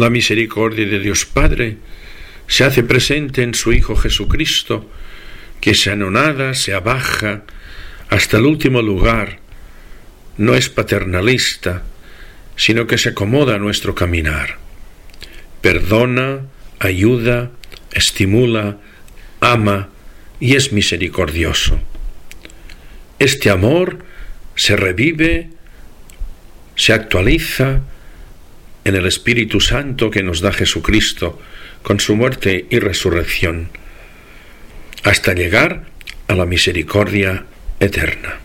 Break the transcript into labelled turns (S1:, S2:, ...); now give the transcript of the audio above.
S1: La misericordia de Dios Padre se hace presente en su Hijo Jesucristo, que se anonada, se abaja hasta el último lugar, no es paternalista, sino que se acomoda a nuestro caminar. Perdona, ayuda, estimula, ama y es misericordioso. Este amor se revive, se actualiza en el Espíritu Santo que nos da Jesucristo con su muerte y resurrección, hasta llegar a la misericordia eterna.